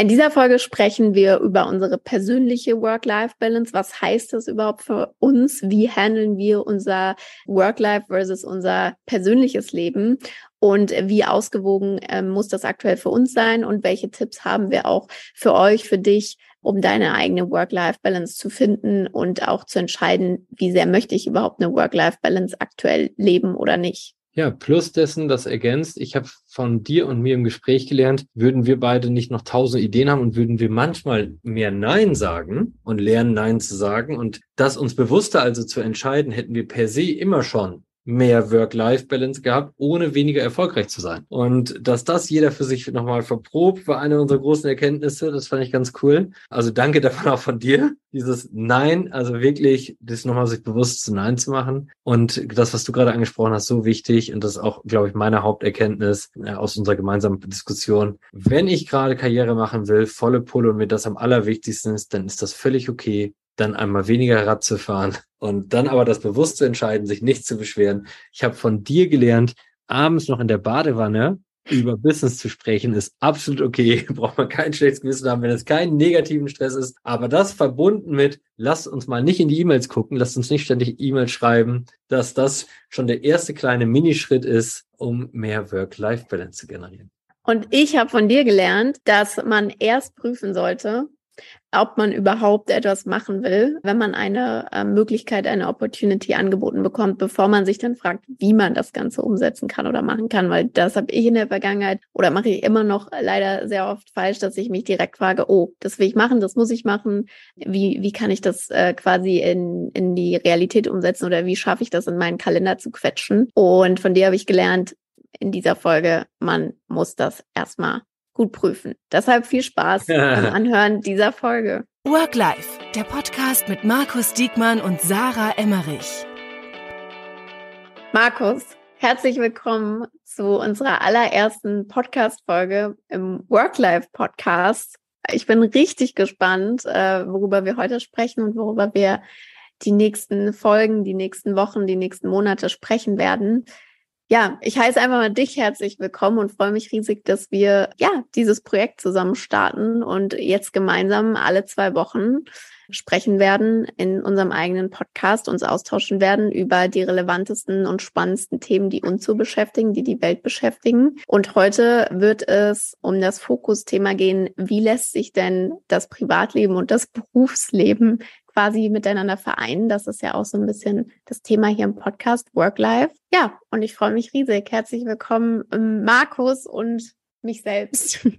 In dieser Folge sprechen wir über unsere persönliche Work-Life-Balance. Was heißt das überhaupt für uns? Wie handeln wir unser Work-Life versus unser persönliches Leben? Und wie ausgewogen äh, muss das aktuell für uns sein? Und welche Tipps haben wir auch für euch, für dich, um deine eigene Work-Life-Balance zu finden und auch zu entscheiden, wie sehr möchte ich überhaupt eine Work-Life-Balance aktuell leben oder nicht? Ja, plus dessen, das ergänzt, ich habe von dir und mir im Gespräch gelernt, würden wir beide nicht noch tausend Ideen haben und würden wir manchmal mehr Nein sagen und lernen, Nein zu sagen und das uns bewusster also zu entscheiden, hätten wir per se immer schon mehr Work-Life-Balance gehabt, ohne weniger erfolgreich zu sein. Und dass das jeder für sich nochmal verprobt, war eine unserer großen Erkenntnisse. Das fand ich ganz cool. Also danke davon auch von dir. Dieses Nein, also wirklich, das nochmal sich bewusst zu Nein zu machen. Und das, was du gerade angesprochen hast, so wichtig. Und das ist auch, glaube ich, meine Haupterkenntnis äh, aus unserer gemeinsamen Diskussion. Wenn ich gerade Karriere machen will, volle Pulle und mir das am allerwichtigsten ist, dann ist das völlig okay dann einmal weniger Rad zu fahren und dann aber das bewusst zu entscheiden, sich nicht zu beschweren. Ich habe von dir gelernt, abends noch in der Badewanne über Business zu sprechen, ist absolut okay. Braucht man kein schlechtes Gewissen haben, wenn es keinen negativen Stress ist. Aber das verbunden mit, lasst uns mal nicht in die E-Mails gucken, lasst uns nicht ständig E-Mails schreiben, dass das schon der erste kleine Minischritt ist, um mehr Work-Life-Balance zu generieren. Und ich habe von dir gelernt, dass man erst prüfen sollte, ob man überhaupt etwas machen will, wenn man eine äh, Möglichkeit, eine Opportunity angeboten bekommt, bevor man sich dann fragt, wie man das Ganze umsetzen kann oder machen kann. Weil das habe ich in der Vergangenheit oder mache ich immer noch leider sehr oft falsch, dass ich mich direkt frage, oh, das will ich machen, das muss ich machen. Wie, wie kann ich das äh, quasi in, in die Realität umsetzen oder wie schaffe ich das in meinen Kalender zu quetschen? Und von dir habe ich gelernt, in dieser Folge, man muss das erstmal gut prüfen. Deshalb viel Spaß beim Anhören dieser Folge. Work Life, der Podcast mit Markus Diekmann und Sarah Emmerich. Markus, herzlich willkommen zu unserer allerersten Podcast-Folge im Work Life Podcast. Ich bin richtig gespannt, äh, worüber wir heute sprechen und worüber wir die nächsten Folgen, die nächsten Wochen, die nächsten Monate sprechen werden. Ja, ich heiße einfach mal dich herzlich willkommen und freue mich riesig, dass wir ja dieses Projekt zusammen starten und jetzt gemeinsam alle zwei Wochen sprechen werden in unserem eigenen Podcast, uns austauschen werden über die relevantesten und spannendsten Themen, die uns so beschäftigen, die die Welt beschäftigen. Und heute wird es um das Fokusthema gehen, wie lässt sich denn das Privatleben und das Berufsleben quasi miteinander vereinen. Das ist ja auch so ein bisschen das Thema hier im Podcast Work-Life. Ja, und ich freue mich riesig. Herzlich willkommen, ähm, Markus und mich selbst.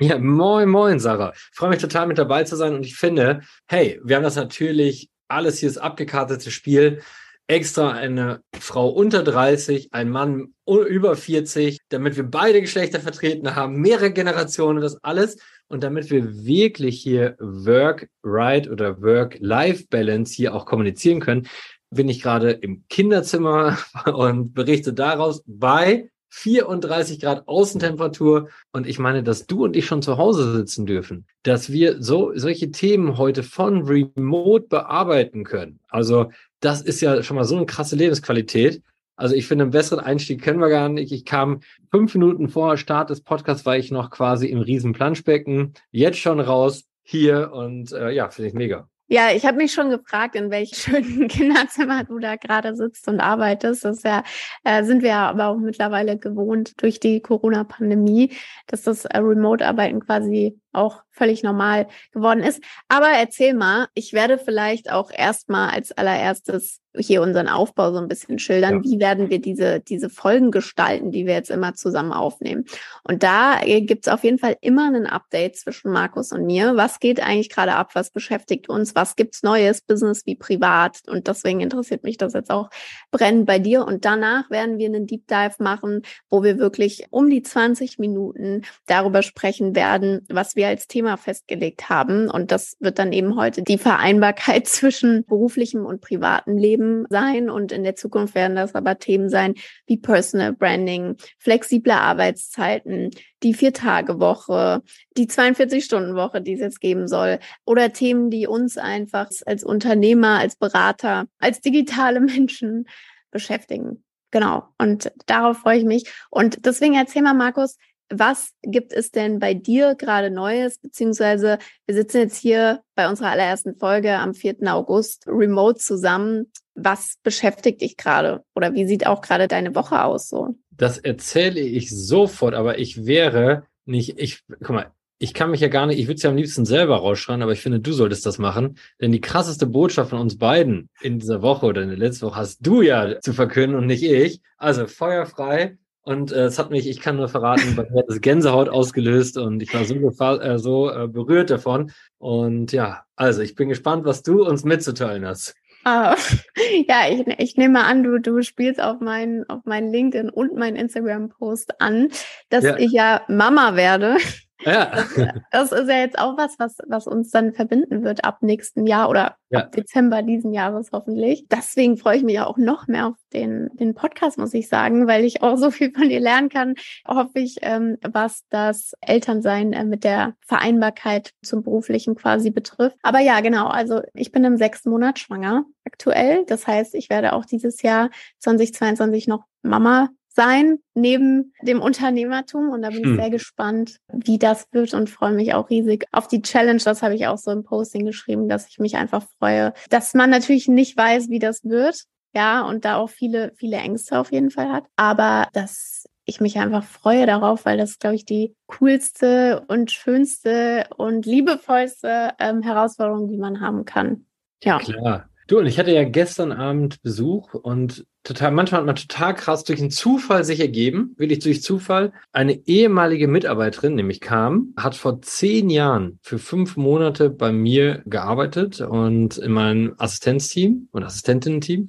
Ja, moin, moin, Sarah. Ich freue mich total mit dabei zu sein und ich finde, hey, wir haben das natürlich alles hier das abgekartete Spiel extra eine Frau unter 30, ein Mann über 40, damit wir beide Geschlechter vertreten haben, mehrere Generationen, das alles. Und damit wir wirklich hier Work-Right oder Work-Life-Balance hier auch kommunizieren können, bin ich gerade im Kinderzimmer und berichte daraus bei 34 Grad Außentemperatur. Und ich meine, dass du und ich schon zu Hause sitzen dürfen, dass wir so solche Themen heute von Remote bearbeiten können. Also das ist ja schon mal so eine krasse Lebensqualität. Also ich finde, einen besseren Einstieg können wir gar nicht. Ich kam fünf Minuten vor Start des Podcasts, war ich noch quasi im riesen Planschbecken. Jetzt schon raus hier und äh, ja, finde ich mega. Ja, ich habe mich schon gefragt, in welchem schönen Kinderzimmer du da gerade sitzt und arbeitest. Das ja, äh, sind wir aber auch mittlerweile gewohnt durch die Corona-Pandemie, dass das äh, Remote-Arbeiten quasi auch völlig normal geworden ist. Aber erzähl mal, ich werde vielleicht auch erstmal als allererstes hier unseren Aufbau so ein bisschen schildern. Ja. Wie werden wir diese, diese Folgen gestalten, die wir jetzt immer zusammen aufnehmen? Und da äh, gibt's auf jeden Fall immer ein Update zwischen Markus und mir. Was geht eigentlich gerade ab? Was beschäftigt uns? Was gibt's Neues, Business wie privat? Und deswegen interessiert mich das jetzt auch brennend bei dir. Und danach werden wir einen Deep Dive machen, wo wir wirklich um die 20 Minuten darüber sprechen werden, was wir als Thema festgelegt haben. Und das wird dann eben heute die Vereinbarkeit zwischen beruflichem und privatem Leben sein. Und in der Zukunft werden das aber Themen sein wie Personal Branding, flexible Arbeitszeiten, die Vier-Tage-Woche, die 42-Stunden-Woche, die es jetzt geben soll, oder Themen, die uns einfach als Unternehmer, als Berater, als digitale Menschen beschäftigen. Genau. Und darauf freue ich mich. Und deswegen erzähl mal, Markus, was gibt es denn bei dir gerade Neues? Beziehungsweise wir sitzen jetzt hier bei unserer allerersten Folge am 4. August remote zusammen. Was beschäftigt dich gerade? Oder wie sieht auch gerade deine Woche aus so? Das erzähle ich sofort, aber ich wäre nicht, ich, guck mal, ich kann mich ja gar nicht, ich würde es ja am liebsten selber rausschreien, aber ich finde, du solltest das machen. Denn die krasseste Botschaft von uns beiden in dieser Woche oder in der letzten Woche hast du ja zu verkünden und nicht ich. Also feuerfrei. Und äh, es hat mich, ich kann nur verraten, bei mir hat das Gänsehaut ausgelöst und ich war so, äh, so äh, berührt davon. Und ja, also ich bin gespannt, was du uns mitzuteilen hast. Ah, ja, ich, ich nehme an, du, du spielst auf meinen auf meinen LinkedIn und meinen Instagram-Post an, dass ja. ich ja Mama werde. Ja. Das, das, ist ja jetzt auch was, was, was uns dann verbinden wird ab nächsten Jahr oder ja. ab Dezember diesen Jahres hoffentlich. Deswegen freue ich mich auch noch mehr auf den, den Podcast, muss ich sagen, weil ich auch so viel von dir lernen kann, hoffe ich, ähm, was das Elternsein äh, mit der Vereinbarkeit zum Beruflichen quasi betrifft. Aber ja, genau, also ich bin im sechsten Monat schwanger aktuell. Das heißt, ich werde auch dieses Jahr 2022 noch Mama sein neben dem Unternehmertum. Und da bin hm. ich sehr gespannt, wie das wird und freue mich auch riesig auf die Challenge. Das habe ich auch so im Posting geschrieben, dass ich mich einfach freue, dass man natürlich nicht weiß, wie das wird. Ja, und da auch viele, viele Ängste auf jeden Fall hat. Aber dass ich mich einfach freue darauf, weil das, glaube ich, die coolste und schönste und liebevollste ähm, Herausforderung, die man haben kann. Ja. Klar. Du, und ich hatte ja gestern Abend Besuch und total, manchmal hat man total krass durch einen Zufall sich ergeben, wirklich durch Zufall. Eine ehemalige Mitarbeiterin, nämlich kam, hat vor zehn Jahren für fünf Monate bei mir gearbeitet und in meinem Assistenzteam und Assistentinnen-Team.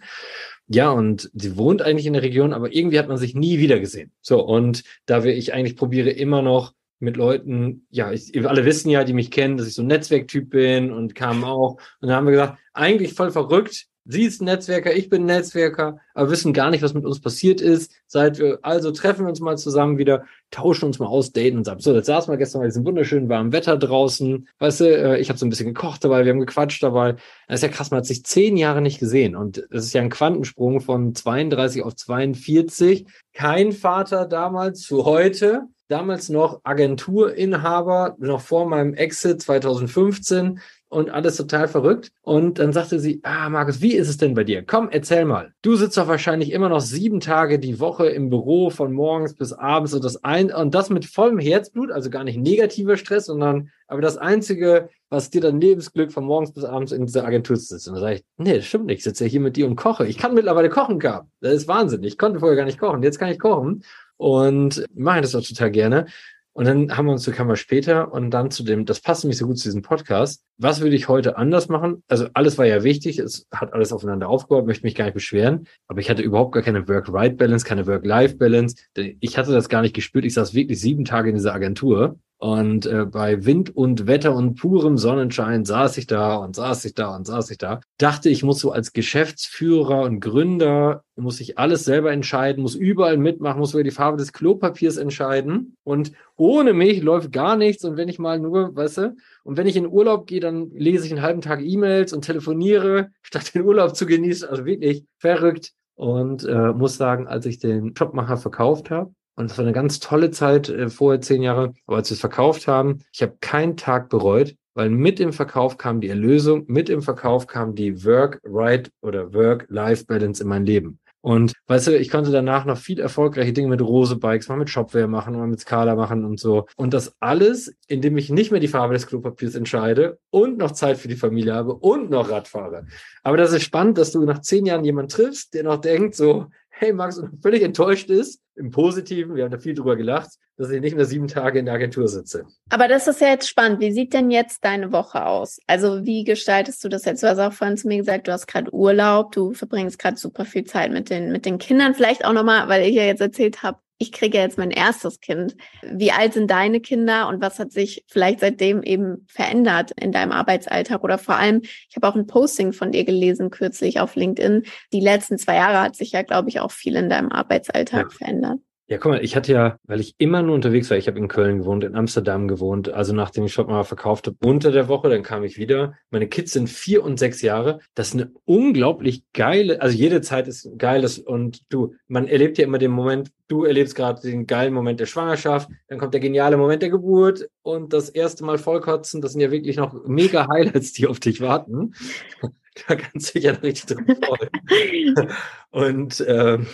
Ja, und sie wohnt eigentlich in der Region, aber irgendwie hat man sich nie wieder gesehen. So, und da wir ich eigentlich probiere immer noch mit Leuten, ja, ich, alle wissen ja, die mich kennen, dass ich so ein Netzwerktyp bin und kamen auch. Und dann haben wir gesagt, eigentlich voll verrückt. Sie ist Netzwerker, ich bin Netzwerker, aber wissen gar nicht, was mit uns passiert ist. Seit wir, also treffen wir uns mal zusammen wieder, tauschen uns mal aus, daten uns ab. So, jetzt saßen wir gestern bei diesem wunderschönen warmen Wetter draußen. Weißt du, äh, ich habe so ein bisschen gekocht dabei, wir haben gequatscht dabei. Das ist ja krass, man hat sich zehn Jahre nicht gesehen. Und es ist ja ein Quantensprung von 32 auf 42. Kein Vater damals zu heute damals noch Agenturinhaber, noch vor meinem Exit 2015 und alles total verrückt. Und dann sagte sie, ah, Markus, wie ist es denn bei dir? Komm, erzähl mal. Du sitzt doch wahrscheinlich immer noch sieben Tage die Woche im Büro von morgens bis abends und das ein, und das mit vollem Herzblut, also gar nicht negativer Stress, sondern, aber das einzige, was dir dann Lebensglück von morgens bis abends in dieser Agentur sitzt. Und dann sage ich, nee, das stimmt nicht. Ich sitze ja hier mit dir und koche. Ich kann mittlerweile kochen, Gab. Das ist Wahnsinn. Ich konnte vorher gar nicht kochen. Jetzt kann ich kochen und mache das auch total gerne. Und dann haben wir uns, so kam später und dann zu dem, das passt nämlich so gut zu diesem Podcast. Was würde ich heute anders machen? Also alles war ja wichtig, es hat alles aufeinander aufgebaut, möchte mich gar nicht beschweren, aber ich hatte überhaupt gar keine Work-Right-Balance, keine Work-Life-Balance. Ich hatte das gar nicht gespürt. Ich saß wirklich sieben Tage in dieser Agentur und äh, bei Wind und Wetter und purem Sonnenschein saß ich da und saß ich da und saß ich da. Dachte, ich muss so als Geschäftsführer und Gründer, muss ich alles selber entscheiden, muss überall mitmachen, muss über die Farbe des Klopapiers entscheiden. Und ohne mich läuft gar nichts. Und wenn ich mal nur, weißt du, und wenn ich in Urlaub gehe, dann lese ich einen halben Tag E-Mails und telefoniere, statt den Urlaub zu genießen. Also wirklich verrückt. Und äh, muss sagen, als ich den Jobmacher verkauft habe, und das war eine ganz tolle Zeit, äh, vorher zehn Jahre. Aber als wir es verkauft haben, ich habe keinen Tag bereut, weil mit dem Verkauf kam die Erlösung, mit dem Verkauf kam die Work-Right oder Work-Life-Balance in mein Leben. Und weißt du, ich konnte danach noch viel erfolgreiche Dinge mit Rose Bikes, mal mit Shopware machen, mal mit Scala machen und so. Und das alles, indem ich nicht mehr die Farbe des Klopapiers entscheide und noch Zeit für die Familie habe und noch Rad fahre. Aber das ist spannend, dass du nach zehn Jahren jemanden triffst, der noch denkt so, hey Max, völlig enttäuscht ist, im Positiven, wir haben da viel drüber gelacht, dass ich nicht mehr sieben Tage in der Agentur sitze. Aber das ist ja jetzt spannend. Wie sieht denn jetzt deine Woche aus? Also wie gestaltest du das jetzt? Du hast auch vorhin zu mir gesagt, du hast gerade Urlaub, du verbringst gerade super viel Zeit mit den, mit den Kindern. Vielleicht auch nochmal, weil ich ja jetzt erzählt habe, ich kriege jetzt mein erstes Kind. Wie alt sind deine Kinder und was hat sich vielleicht seitdem eben verändert in deinem Arbeitsalltag? Oder vor allem, ich habe auch ein Posting von dir gelesen kürzlich auf LinkedIn. Die letzten zwei Jahre hat sich ja, glaube ich, auch viel in deinem Arbeitsalltag ja. verändert. Ja, guck mal, ich hatte ja, weil ich immer nur unterwegs war, ich habe in Köln gewohnt, in Amsterdam gewohnt, also nachdem ich Shop mal verkauft habe, unter der Woche, dann kam ich wieder. Meine Kids sind vier und sechs Jahre. Das ist eine unglaublich geile, also jede Zeit ist geiles und du, man erlebt ja immer den Moment, du erlebst gerade den geilen Moment der Schwangerschaft, dann kommt der geniale Moment der Geburt und das erste Mal vollkotzen, das sind ja wirklich noch mega Highlights, die auf dich warten. da kannst du dich ja richtig drauf freuen. und ähm,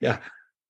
ja,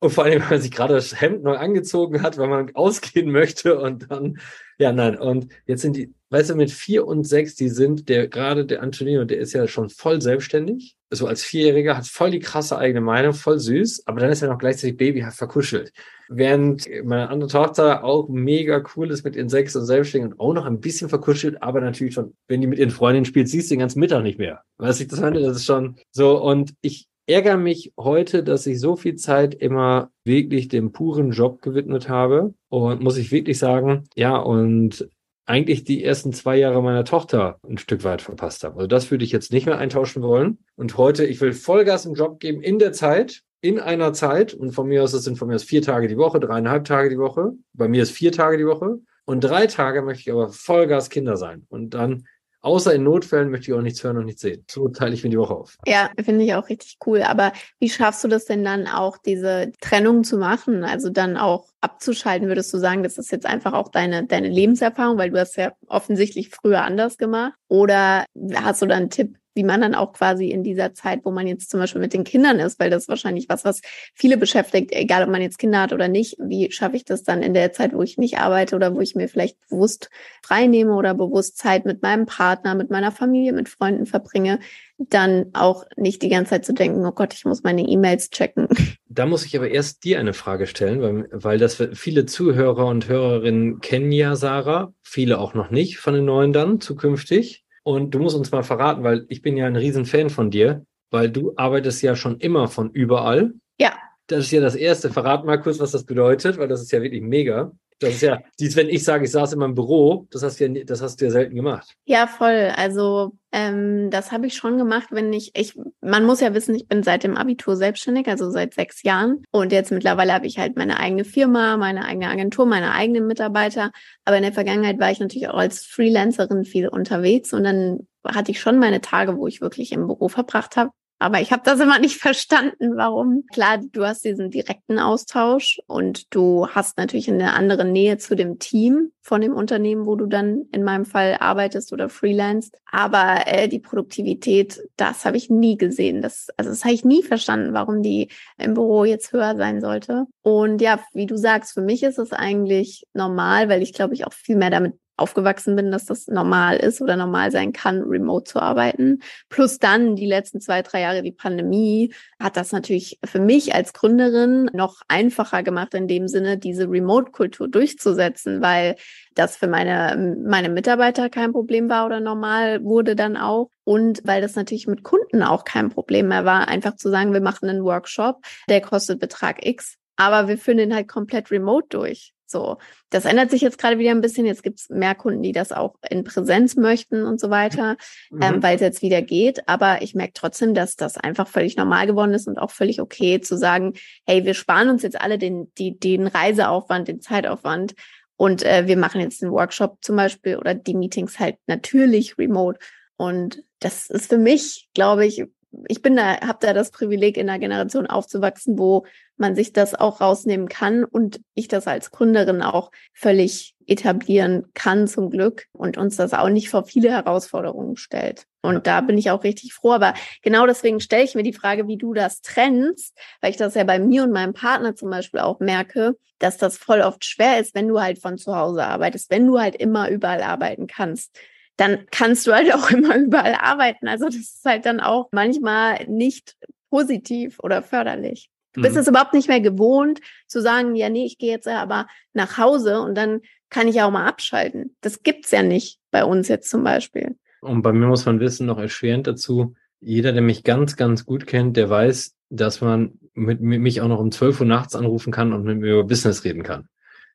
und vor allem, wenn man sich gerade das Hemd neu angezogen hat, weil man ausgehen möchte und dann, ja, nein. Und jetzt sind die, weißt du, mit vier und sechs, die sind der, gerade der Antonino, der ist ja schon voll selbstständig. So als Vierjähriger hat voll die krasse eigene Meinung, voll süß, aber dann ist er noch gleichzeitig Baby, hat verkuschelt. Während meine andere Tochter auch mega cool ist mit ihren sechs und selbstständig und auch noch ein bisschen verkuschelt, aber natürlich schon, wenn die mit ihren Freundinnen spielt, siehst du den ganzen Mittag nicht mehr. Weißt du, das meine? Das ist schon so. Und ich ärgere mich heute, dass ich so viel Zeit immer wirklich dem puren Job gewidmet habe. Und muss ich wirklich sagen, ja, und eigentlich die ersten zwei Jahre meiner Tochter ein Stück weit verpasst habe. Also das würde ich jetzt nicht mehr eintauschen wollen. Und heute, ich will Vollgas im Job geben in der Zeit, in einer Zeit. Und von mir aus, das sind von mir aus vier Tage die Woche, dreieinhalb Tage die Woche. Bei mir ist vier Tage die Woche. Und drei Tage möchte ich aber Vollgas Kinder sein. Und dann Außer in Notfällen möchte ich auch nichts hören und nichts sehen. So teile ich mir die Woche auf. Ja, finde ich auch richtig cool. Aber wie schaffst du das denn dann auch, diese Trennung zu machen? Also dann auch abzuschalten, würdest du sagen, das ist jetzt einfach auch deine, deine Lebenserfahrung, weil du hast ja offensichtlich früher anders gemacht? Oder hast du da einen Tipp, wie man dann auch quasi in dieser Zeit, wo man jetzt zum Beispiel mit den Kindern ist, weil das ist wahrscheinlich was, was viele beschäftigt, egal ob man jetzt Kinder hat oder nicht, wie schaffe ich das dann in der Zeit, wo ich nicht arbeite oder wo ich mir vielleicht bewusst frei nehme oder bewusst Zeit mit meinem Partner, mit meiner Familie, mit Freunden verbringe, dann auch nicht die ganze Zeit zu denken, oh Gott, ich muss meine E-Mails checken. Da muss ich aber erst dir eine Frage stellen, weil, weil das viele Zuhörer und Hörerinnen kennen ja Sarah, viele auch noch nicht von den neuen dann zukünftig. Und du musst uns mal verraten, weil ich bin ja ein Riesenfan von dir, weil du arbeitest ja schon immer von überall. Ja. Das ist ja das Erste. Verrat mal kurz, was das bedeutet, weil das ist ja wirklich mega. Das ist ja, dies, wenn ich sage, ich saß in meinem Büro, das hast du ja, das hast du ja selten gemacht. Ja, voll. Also ähm, das habe ich schon gemacht, wenn ich, ich, man muss ja wissen, ich bin seit dem Abitur selbstständig, also seit sechs Jahren. Und jetzt mittlerweile habe ich halt meine eigene Firma, meine eigene Agentur, meine eigenen Mitarbeiter. Aber in der Vergangenheit war ich natürlich auch als Freelancerin viel unterwegs und dann hatte ich schon meine Tage, wo ich wirklich im Büro verbracht habe. Aber ich habe das immer nicht verstanden, warum. Klar, du hast diesen direkten Austausch und du hast natürlich eine andere Nähe zu dem Team von dem Unternehmen, wo du dann in meinem Fall arbeitest oder freelance. Aber äh, die Produktivität, das habe ich nie gesehen. Das, also das habe ich nie verstanden, warum die im Büro jetzt höher sein sollte. Und ja, wie du sagst, für mich ist es eigentlich normal, weil ich glaube ich auch viel mehr damit aufgewachsen bin, dass das normal ist oder normal sein kann, remote zu arbeiten. Plus dann die letzten zwei, drei Jahre die Pandemie hat das natürlich für mich als Gründerin noch einfacher gemacht, in dem Sinne, diese Remote-Kultur durchzusetzen, weil das für meine, meine Mitarbeiter kein Problem war oder normal wurde dann auch. Und weil das natürlich mit Kunden auch kein Problem mehr war, einfach zu sagen, wir machen einen Workshop, der kostet Betrag X, aber wir führen den halt komplett remote durch. So, das ändert sich jetzt gerade wieder ein bisschen. Jetzt gibt es mehr Kunden, die das auch in Präsenz möchten und so weiter, ähm, mhm. ähm, weil es jetzt wieder geht. Aber ich merke trotzdem, dass das einfach völlig normal geworden ist und auch völlig okay zu sagen, hey, wir sparen uns jetzt alle den, die, den Reiseaufwand, den Zeitaufwand und äh, wir machen jetzt einen Workshop zum Beispiel oder die Meetings halt natürlich remote. Und das ist für mich, glaube ich, ich bin da, habe da das Privileg, in einer Generation aufzuwachsen, wo man sich das auch rausnehmen kann und ich das als Gründerin auch völlig etablieren kann zum Glück und uns das auch nicht vor viele Herausforderungen stellt. Und da bin ich auch richtig froh. Aber genau deswegen stelle ich mir die Frage, wie du das trennst, weil ich das ja bei mir und meinem Partner zum Beispiel auch merke, dass das voll oft schwer ist, wenn du halt von zu Hause arbeitest, wenn du halt immer überall arbeiten kannst dann kannst du halt auch immer überall arbeiten. Also das ist halt dann auch manchmal nicht positiv oder förderlich. Du bist mhm. es überhaupt nicht mehr gewohnt zu sagen, ja, nee, ich gehe jetzt aber nach Hause und dann kann ich auch mal abschalten. Das gibt's ja nicht bei uns jetzt zum Beispiel. Und bei mir muss man wissen, noch erschwerend dazu, jeder, der mich ganz, ganz gut kennt, der weiß, dass man mit, mit mich auch noch um 12 Uhr nachts anrufen kann und mit mir über Business reden kann.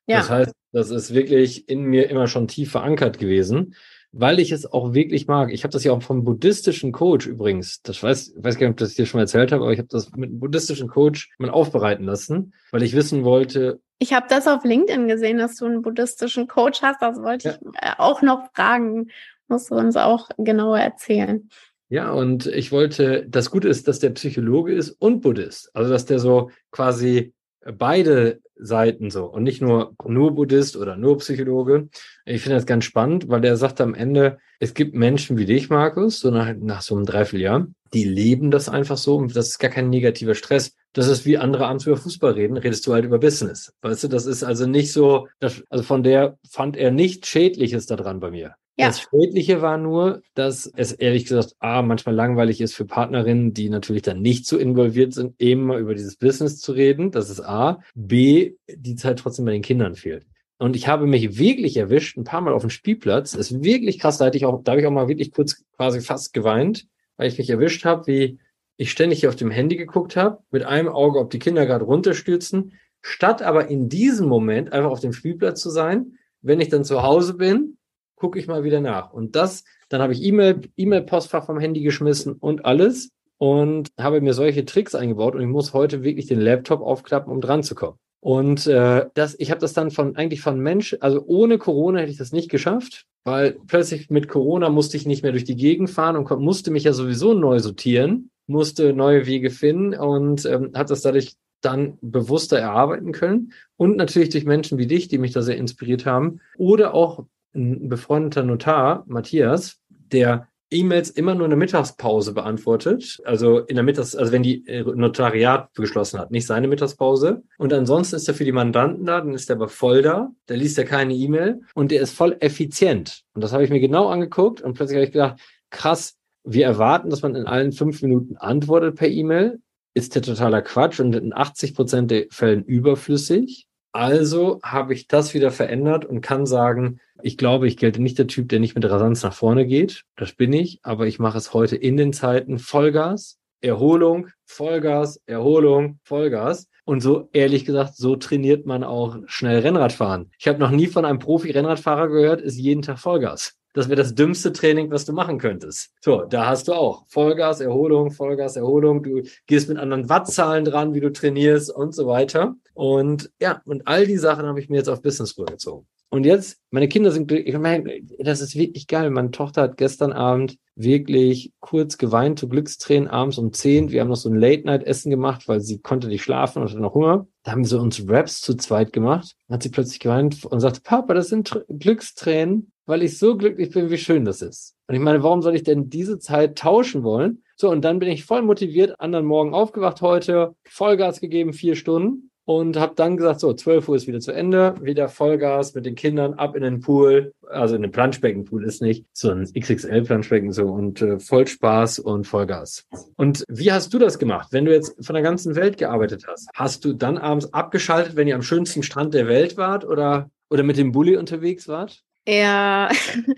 Ja. Das heißt, das ist wirklich in mir immer schon tief verankert gewesen, weil ich es auch wirklich mag. Ich habe das ja auch vom buddhistischen Coach übrigens, das weiß, weiß gar nicht, ob ich das dir schon mal erzählt habe, aber ich habe das mit einem buddhistischen Coach mal aufbereiten lassen, weil ich wissen wollte. Ich habe das auf LinkedIn gesehen, dass du einen buddhistischen Coach hast. Das wollte ja. ich äh, auch noch fragen. Musst du uns auch genauer erzählen. Ja, und ich wollte, das Gute ist, dass der Psychologe ist und Buddhist. Also, dass der so quasi beide Seiten so und nicht nur nur Buddhist oder nur Psychologe. Ich finde das ganz spannend, weil der sagt am Ende, es gibt Menschen wie dich, Markus, so nach, nach so einem Dreivierteljahr, die leben das einfach so und das ist gar kein negativer Stress. Das ist wie andere abends über Fußball reden, redest du halt über Business. Weißt du, das ist also nicht so, das, also von der fand er nichts Schädliches daran bei mir. Ja. Das Schädliche war nur, dass es ehrlich gesagt A, manchmal langweilig ist für Partnerinnen, die natürlich dann nicht so involviert sind, eben mal über dieses Business zu reden. Das ist A. B, die Zeit trotzdem bei den Kindern fehlt. Und ich habe mich wirklich erwischt, ein paar Mal auf dem Spielplatz. Das ist wirklich krass. Da, hatte ich auch, da habe ich auch mal wirklich kurz quasi fast geweint, weil ich mich erwischt habe, wie ich ständig hier auf dem Handy geguckt habe, mit einem Auge, ob die Kinder gerade runterstürzen, statt aber in diesem Moment einfach auf dem Spielplatz zu sein. Wenn ich dann zu Hause bin, gucke ich mal wieder nach. Und das, dann habe ich E-Mail, E-Mail-Postfach vom Handy geschmissen und alles und habe mir solche Tricks eingebaut und ich muss heute wirklich den Laptop aufklappen, um dran zu kommen. Und äh, das, ich habe das dann von eigentlich von Mensch, also ohne Corona hätte ich das nicht geschafft, weil plötzlich mit Corona musste ich nicht mehr durch die Gegend fahren und musste mich ja sowieso neu sortieren, musste neue Wege finden und ähm, hat das dadurch dann bewusster erarbeiten können und natürlich durch Menschen wie dich, die mich da sehr inspiriert haben oder auch ein befreundeter Notar, Matthias, der E-Mails immer nur in der Mittagspause beantwortet. Also in der Mittags, also wenn die äh, Notariat geschlossen hat, nicht seine Mittagspause. Und ansonsten ist er für die Mandanten da, dann ist er aber voll da, der liest ja keine E-Mail und der ist voll effizient. Und das habe ich mir genau angeguckt und plötzlich habe ich gedacht, krass, wir erwarten, dass man in allen fünf Minuten antwortet per E-Mail. Ist der totaler Quatsch und in 80 Prozent der Fällen überflüssig. Also habe ich das wieder verändert und kann sagen, ich glaube, ich gelte nicht der Typ, der nicht mit Rasanz nach vorne geht. Das bin ich, aber ich mache es heute in den Zeiten Vollgas, Erholung, Vollgas, Erholung, Vollgas. Und so, ehrlich gesagt, so trainiert man auch schnell Rennradfahren. Ich habe noch nie von einem Profi-Rennradfahrer gehört, ist jeden Tag Vollgas. Das wäre das dümmste Training, was du machen könntest. So, da hast du auch Vollgas, Erholung, Vollgas, Erholung. Du gehst mit anderen Wattzahlen dran, wie du trainierst und so weiter. Und ja, und all die Sachen habe ich mir jetzt auf Business rübergezogen. Und jetzt, meine Kinder sind glücklich. Ich meine, das ist wirklich geil. Meine Tochter hat gestern Abend wirklich kurz geweint, zu Glückstränen abends um 10. Wir haben noch so ein Late-Night-Essen gemacht, weil sie konnte nicht schlafen und hatte noch Hunger. Da haben sie uns Raps zu zweit gemacht. Dann hat sie plötzlich geweint und sagte, Papa, das sind Glückstränen weil ich so glücklich bin, wie schön das ist. Und ich meine, warum soll ich denn diese Zeit tauschen wollen? So, und dann bin ich voll motiviert, anderen Morgen aufgewacht heute, Vollgas gegeben, vier Stunden und habe dann gesagt, so, 12 Uhr ist wieder zu Ende, wieder Vollgas mit den Kindern ab in den Pool, also in den Planschbeckenpool ist nicht, so ein XXL-Planschbecken so und äh, voll Spaß und Vollgas. Und wie hast du das gemacht, wenn du jetzt von der ganzen Welt gearbeitet hast? Hast du dann abends abgeschaltet, wenn ihr am schönsten Strand der Welt wart oder, oder mit dem Bulli unterwegs wart? Ja,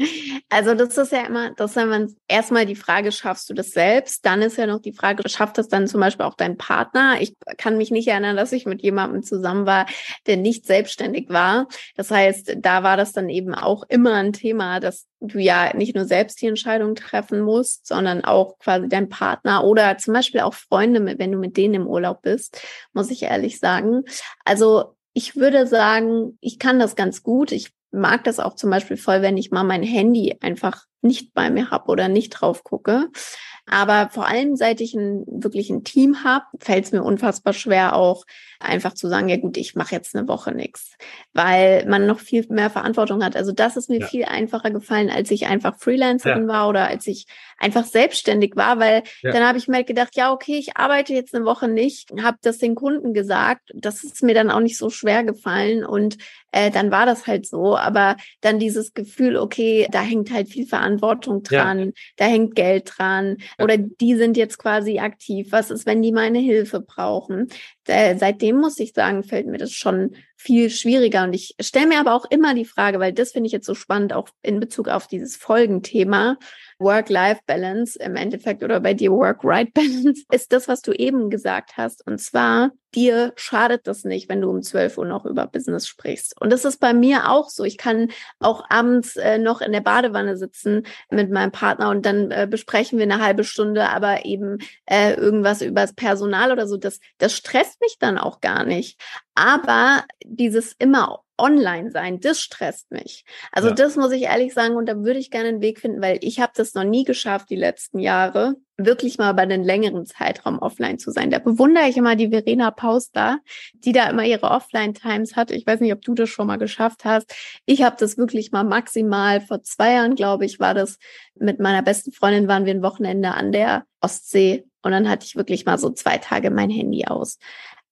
also das ist ja immer, dass wenn man erstmal die Frage, schaffst du das selbst? Dann ist ja noch die Frage, schafft das dann zum Beispiel auch dein Partner? Ich kann mich nicht erinnern, dass ich mit jemandem zusammen war, der nicht selbstständig war. Das heißt, da war das dann eben auch immer ein Thema, dass du ja nicht nur selbst die Entscheidung treffen musst, sondern auch quasi dein Partner oder zum Beispiel auch Freunde, wenn du mit denen im Urlaub bist, muss ich ehrlich sagen. Also ich würde sagen, ich kann das ganz gut. Ich mag das auch zum Beispiel voll, wenn ich mal mein Handy einfach nicht bei mir habe oder nicht drauf gucke. Aber vor allem, seit ich ein, wirklich ein Team habe, fällt es mir unfassbar schwer, auch einfach zu sagen, ja gut, ich mache jetzt eine Woche nichts, weil man noch viel mehr Verantwortung hat. Also das ist mir ja. viel einfacher gefallen, als ich einfach Freelancerin ja. war oder als ich einfach selbstständig war, weil ja. dann habe ich mir halt gedacht, ja okay, ich arbeite jetzt eine Woche nicht, habe das den Kunden gesagt, das ist mir dann auch nicht so schwer gefallen und äh, dann war das halt so. Aber dann dieses Gefühl, okay, da hängt halt viel Verantwortung dran, da hängt Geld dran oder die sind jetzt quasi aktiv. Was ist, wenn die meine Hilfe brauchen? Äh, seitdem muss ich sagen, fällt mir das schon viel schwieriger. Und ich stelle mir aber auch immer die Frage, weil das finde ich jetzt so spannend, auch in Bezug auf dieses Folgenthema, Work-Life-Balance im Endeffekt oder bei dir Work-Right-Balance, ist das, was du eben gesagt hast. Und zwar, dir schadet das nicht, wenn du um 12 Uhr noch über Business sprichst. Und das ist bei mir auch so. Ich kann auch abends äh, noch in der Badewanne sitzen mit meinem Partner und dann äh, besprechen wir eine halbe Stunde, aber eben äh, irgendwas über das Personal oder so. Das, das stresst mich dann auch gar nicht. Aber dieses immer online sein, das stresst mich. Also ja. das muss ich ehrlich sagen und da würde ich gerne einen Weg finden, weil ich habe das noch nie geschafft die letzten Jahre, wirklich mal bei einem längeren Zeitraum offline zu sein. Da bewundere ich immer die Verena Pauster, die da immer ihre Offline-Times hat. Ich weiß nicht, ob du das schon mal geschafft hast. Ich habe das wirklich mal maximal vor zwei Jahren, glaube ich, war das mit meiner besten Freundin waren wir ein Wochenende an der Ostsee und dann hatte ich wirklich mal so zwei Tage mein Handy aus.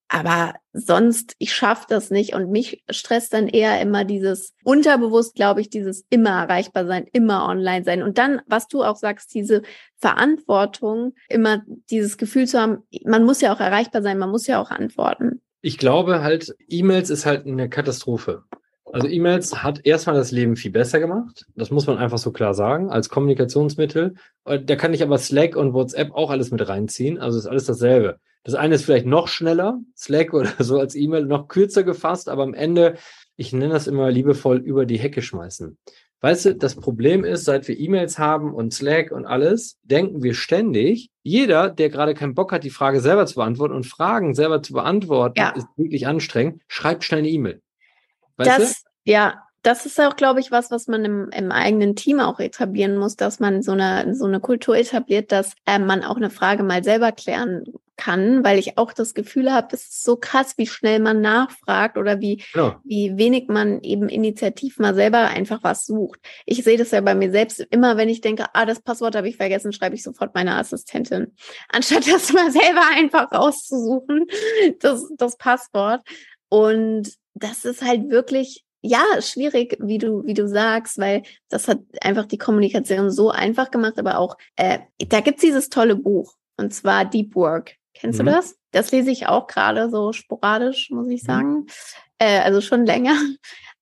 Aber sonst, ich schaffe das nicht und mich stresst dann eher immer dieses unterbewusst, glaube ich, dieses immer erreichbar sein, immer online sein. Und dann, was du auch sagst, diese Verantwortung, immer dieses Gefühl zu haben, man muss ja auch erreichbar sein, man muss ja auch antworten. Ich glaube halt, E-Mails ist halt eine Katastrophe. Also E-Mails hat erstmal das Leben viel besser gemacht. Das muss man einfach so klar sagen, als Kommunikationsmittel. Da kann ich aber Slack und WhatsApp auch alles mit reinziehen. Also ist alles dasselbe. Das eine ist vielleicht noch schneller, Slack oder so als E-Mail, noch kürzer gefasst, aber am Ende, ich nenne das immer liebevoll, über die Hecke schmeißen. Weißt du, das Problem ist, seit wir E-Mails haben und Slack und alles, denken wir ständig, jeder, der gerade keinen Bock hat, die Frage selber zu beantworten und Fragen selber zu beantworten, ja. ist wirklich anstrengend, schreibt schnell eine E-Mail. Das, du? ja, das ist auch, glaube ich, was, was man im, im eigenen Team auch etablieren muss, dass man so eine, so eine Kultur etabliert, dass äh, man auch eine Frage mal selber klären kann, weil ich auch das Gefühl habe, es ist so krass, wie schnell man nachfragt oder wie, genau. wie wenig man eben initiativ mal selber einfach was sucht. Ich sehe das ja bei mir selbst immer, wenn ich denke, ah, das Passwort habe ich vergessen, schreibe ich sofort meiner Assistentin, anstatt das mal selber einfach rauszusuchen, das, das Passwort. Und das ist halt wirklich ja, schwierig, wie du, wie du sagst, weil das hat einfach die Kommunikation so einfach gemacht, aber auch, äh, da gibt's dieses tolle Buch, und zwar Deep Work. Kennst mhm. du das? Das lese ich auch gerade so sporadisch, muss ich mhm. sagen. Mhm. Äh, also schon länger.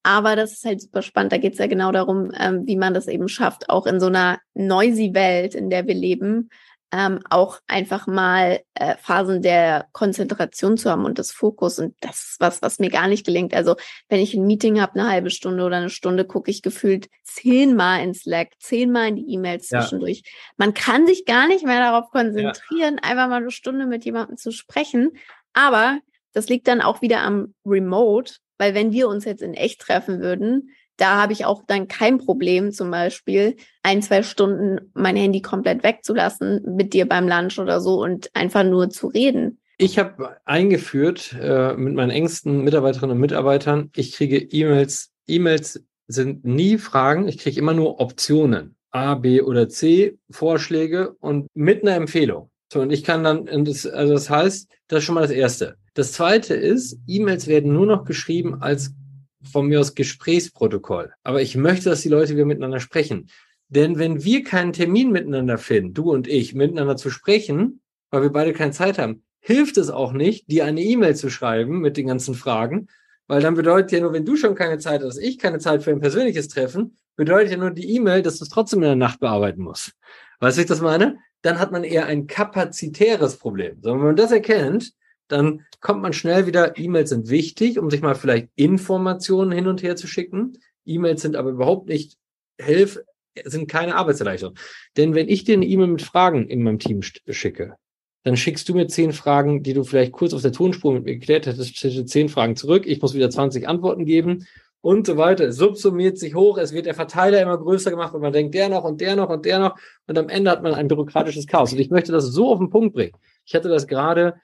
Aber das ist halt super spannend. Da geht es ja genau darum, ähm, wie man das eben schafft, auch in so einer noisy Welt, in der wir leben, ähm, auch einfach mal äh, Phasen der Konzentration zu haben und des Fokus. Und das ist was, was mir gar nicht gelingt. Also wenn ich ein Meeting habe, eine halbe Stunde oder eine Stunde, gucke ich gefühlt zehnmal in Slack, zehnmal in die E-Mails ja. zwischendurch. Man kann sich gar nicht mehr darauf konzentrieren, ja. einfach mal eine Stunde mit jemandem zu sprechen. Aber das liegt dann auch wieder am Remote, weil wenn wir uns jetzt in echt treffen würden, da habe ich auch dann kein Problem, zum Beispiel ein, zwei Stunden mein Handy komplett wegzulassen mit dir beim Lunch oder so und einfach nur zu reden. Ich habe eingeführt äh, mit meinen engsten Mitarbeiterinnen und Mitarbeitern, ich kriege E-Mails. E-Mails sind nie Fragen, ich kriege immer nur Optionen. A, B oder C, Vorschläge und mit einer Empfehlung. So, und ich kann dann, das, also das heißt, das ist schon mal das Erste. Das Zweite ist, E-Mails werden nur noch geschrieben als von mir aus Gesprächsprotokoll. Aber ich möchte, dass die Leute wieder miteinander sprechen. Denn wenn wir keinen Termin miteinander finden, du und ich, miteinander zu sprechen, weil wir beide keine Zeit haben, hilft es auch nicht, dir eine E-Mail zu schreiben mit den ganzen Fragen, weil dann bedeutet ja nur, wenn du schon keine Zeit hast, ich keine Zeit für ein persönliches Treffen, bedeutet ja nur die E-Mail, dass du es trotzdem in der Nacht bearbeiten musst. Weißt du, ich das meine? Dann hat man eher ein kapazitäres Problem. So, wenn man das erkennt, dann kommt man schnell wieder, E-Mails sind wichtig, um sich mal vielleicht Informationen hin und her zu schicken. E-Mails sind aber überhaupt nicht Hilf, sind keine Arbeitserleichterung. Denn wenn ich dir eine E-Mail mit Fragen in meinem Team schicke, dann schickst du mir zehn Fragen, die du vielleicht kurz auf der Tonspur mit mir geklärt hättest, zehn Fragen zurück. Ich muss wieder 20 Antworten geben und so weiter. Es subsumiert sich hoch. Es wird der Verteiler immer größer gemacht und man denkt, der noch und der noch und der noch. Und am Ende hat man ein bürokratisches Chaos. Und ich möchte das so auf den Punkt bringen. Ich hatte das gerade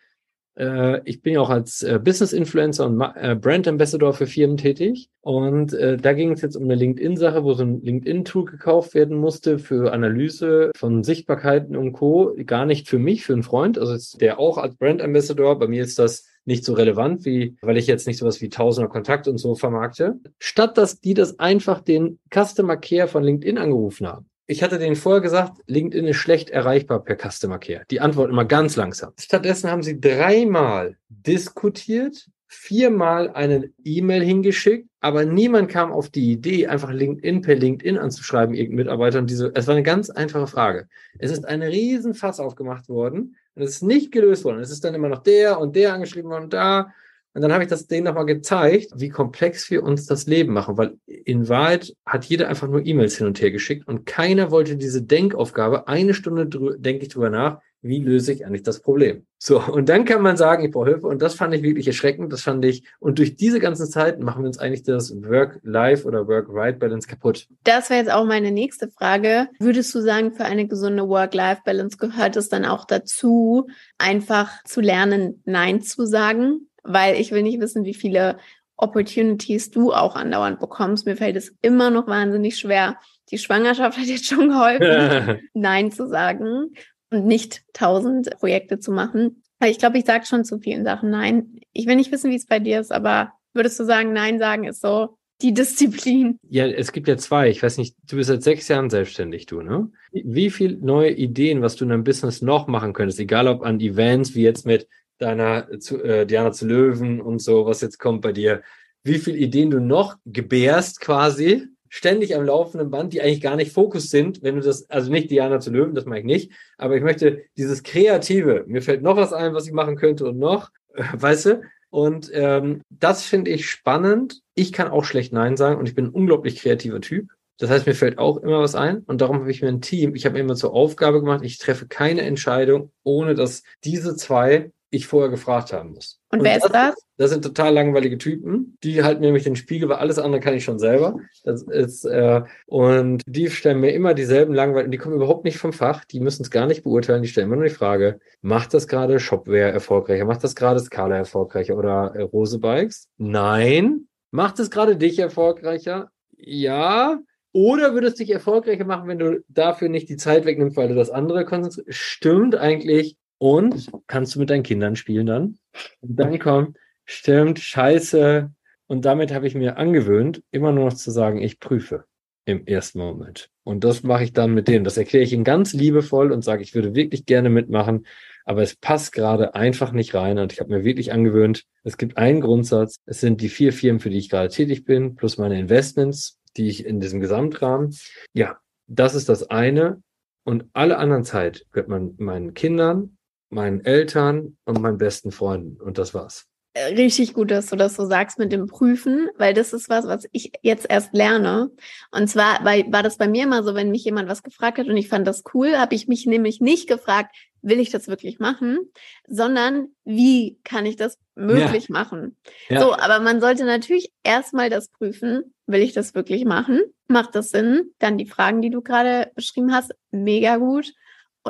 ich bin ja auch als äh, Business Influencer und äh, Brand Ambassador für Firmen tätig. Und äh, da ging es jetzt um eine LinkedIn-Sache, wo so ein LinkedIn-Tool gekauft werden musste für Analyse von Sichtbarkeiten und Co. Gar nicht für mich, für einen Freund, also der auch als Brand Ambassador. Bei mir ist das nicht so relevant, wie, weil ich jetzt nicht sowas wie Tausender Kontakt und so vermarkte. Statt dass die das einfach den Customer Care von LinkedIn angerufen haben ich hatte denen vorher gesagt, LinkedIn ist schlecht erreichbar per Customer Care. Die antworten immer ganz langsam. Stattdessen haben sie dreimal diskutiert, viermal eine E-Mail hingeschickt, aber niemand kam auf die Idee, einfach LinkedIn per LinkedIn anzuschreiben, irgendeinen Mitarbeitern. Diese, es war eine ganz einfache Frage. Es ist ein Riesenfass aufgemacht worden, Und es ist nicht gelöst worden. Es ist dann immer noch der und der angeschrieben worden und da. Und dann habe ich das denen nochmal gezeigt, wie komplex wir uns das Leben machen, weil in Wahrheit hat jeder einfach nur E-Mails hin und her geschickt und keiner wollte diese Denkaufgabe, eine Stunde denke ich drüber nach, wie löse ich eigentlich das Problem? So, und dann kann man sagen, ich brauche Hilfe. Und das fand ich wirklich erschreckend. Das fand ich, und durch diese ganzen Zeiten machen wir uns eigentlich das Work-Life oder Work-Right-Balance kaputt. Das wäre jetzt auch meine nächste Frage. Würdest du sagen, für eine gesunde Work-Life-Balance gehört es dann auch dazu, einfach zu lernen, Nein zu sagen? Weil ich will nicht wissen, wie viele Opportunities du auch andauernd bekommst. Mir fällt es immer noch wahnsinnig schwer. Die Schwangerschaft hat jetzt schon geholfen, Nein zu sagen und nicht tausend Projekte zu machen. Weil ich glaube, ich sage schon zu vielen Sachen Nein. Ich will nicht wissen, wie es bei dir ist, aber würdest du sagen, Nein sagen ist so die Disziplin? Ja, es gibt ja zwei. Ich weiß nicht, du bist seit sechs Jahren selbstständig, du, ne? Wie viel neue Ideen, was du in deinem Business noch machen könntest, egal ob an Events wie jetzt mit deiner zu, äh, Diana zu Löwen und so, was jetzt kommt bei dir, wie viel Ideen du noch gebärst quasi, ständig am laufenden Band, die eigentlich gar nicht Fokus sind, wenn du das, also nicht Diana zu Löwen, das mache ich nicht, aber ich möchte dieses Kreative, mir fällt noch was ein, was ich machen könnte und noch, äh, weißt du, und ähm, das finde ich spannend. Ich kann auch schlecht Nein sagen und ich bin ein unglaublich kreativer Typ. Das heißt, mir fällt auch immer was ein und darum habe ich mir ein Team, ich habe mir immer zur Aufgabe gemacht, ich treffe keine Entscheidung, ohne dass diese zwei ich vorher gefragt haben muss. Und, und wer ist das? Das sind total langweilige Typen. Die halten nämlich den Spiegel, weil alles andere kann ich schon selber. Das ist, äh, und die stellen mir immer dieselben langweiligen, die kommen überhaupt nicht vom Fach, die müssen es gar nicht beurteilen, die stellen immer nur die Frage, macht das gerade Shopware erfolgreicher, macht das gerade Scala erfolgreicher oder äh, Rose Bikes? Nein. Macht es gerade dich erfolgreicher? Ja. Oder würde es dich erfolgreicher machen, wenn du dafür nicht die Zeit wegnimmst, weil du das andere konzentrierst? Stimmt eigentlich und kannst du mit deinen Kindern spielen dann? Und dann kommt, stimmt, scheiße. Und damit habe ich mir angewöhnt, immer nur noch zu sagen, ich prüfe im ersten Moment. Und das mache ich dann mit denen. Das erkläre ich ihnen ganz liebevoll und sage, ich würde wirklich gerne mitmachen, aber es passt gerade einfach nicht rein. Und ich habe mir wirklich angewöhnt, es gibt einen Grundsatz. Es sind die vier Firmen, für die ich gerade tätig bin, plus meine Investments, die ich in diesem Gesamtrahmen. Ja, das ist das eine. Und alle anderen Zeit gehört man meinen Kindern, meinen Eltern und meinen besten Freunden. Und das war's. Äh, richtig gut, dass du das so sagst mit dem Prüfen, weil das ist was, was ich jetzt erst lerne. Und zwar weil, war das bei mir immer so, wenn mich jemand was gefragt hat und ich fand das cool, habe ich mich nämlich nicht gefragt, will ich das wirklich machen, sondern wie kann ich das möglich ja. machen? Ja. So, aber man sollte natürlich erstmal das prüfen, will ich das wirklich machen? Macht das Sinn? Dann die Fragen, die du gerade beschrieben hast, mega gut.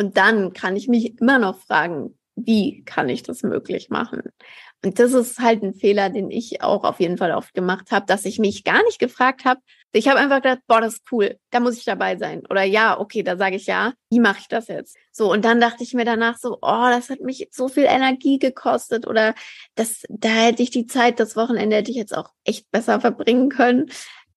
Und dann kann ich mich immer noch fragen, wie kann ich das möglich machen? Und das ist halt ein Fehler, den ich auch auf jeden Fall oft gemacht habe, dass ich mich gar nicht gefragt habe. Ich habe einfach gedacht, boah, das ist cool, da muss ich dabei sein. Oder ja, okay, da sage ich ja, wie mache ich das jetzt? So, und dann dachte ich mir danach so, oh, das hat mich so viel Energie gekostet oder das, da hätte ich die Zeit, das Wochenende hätte ich jetzt auch echt besser verbringen können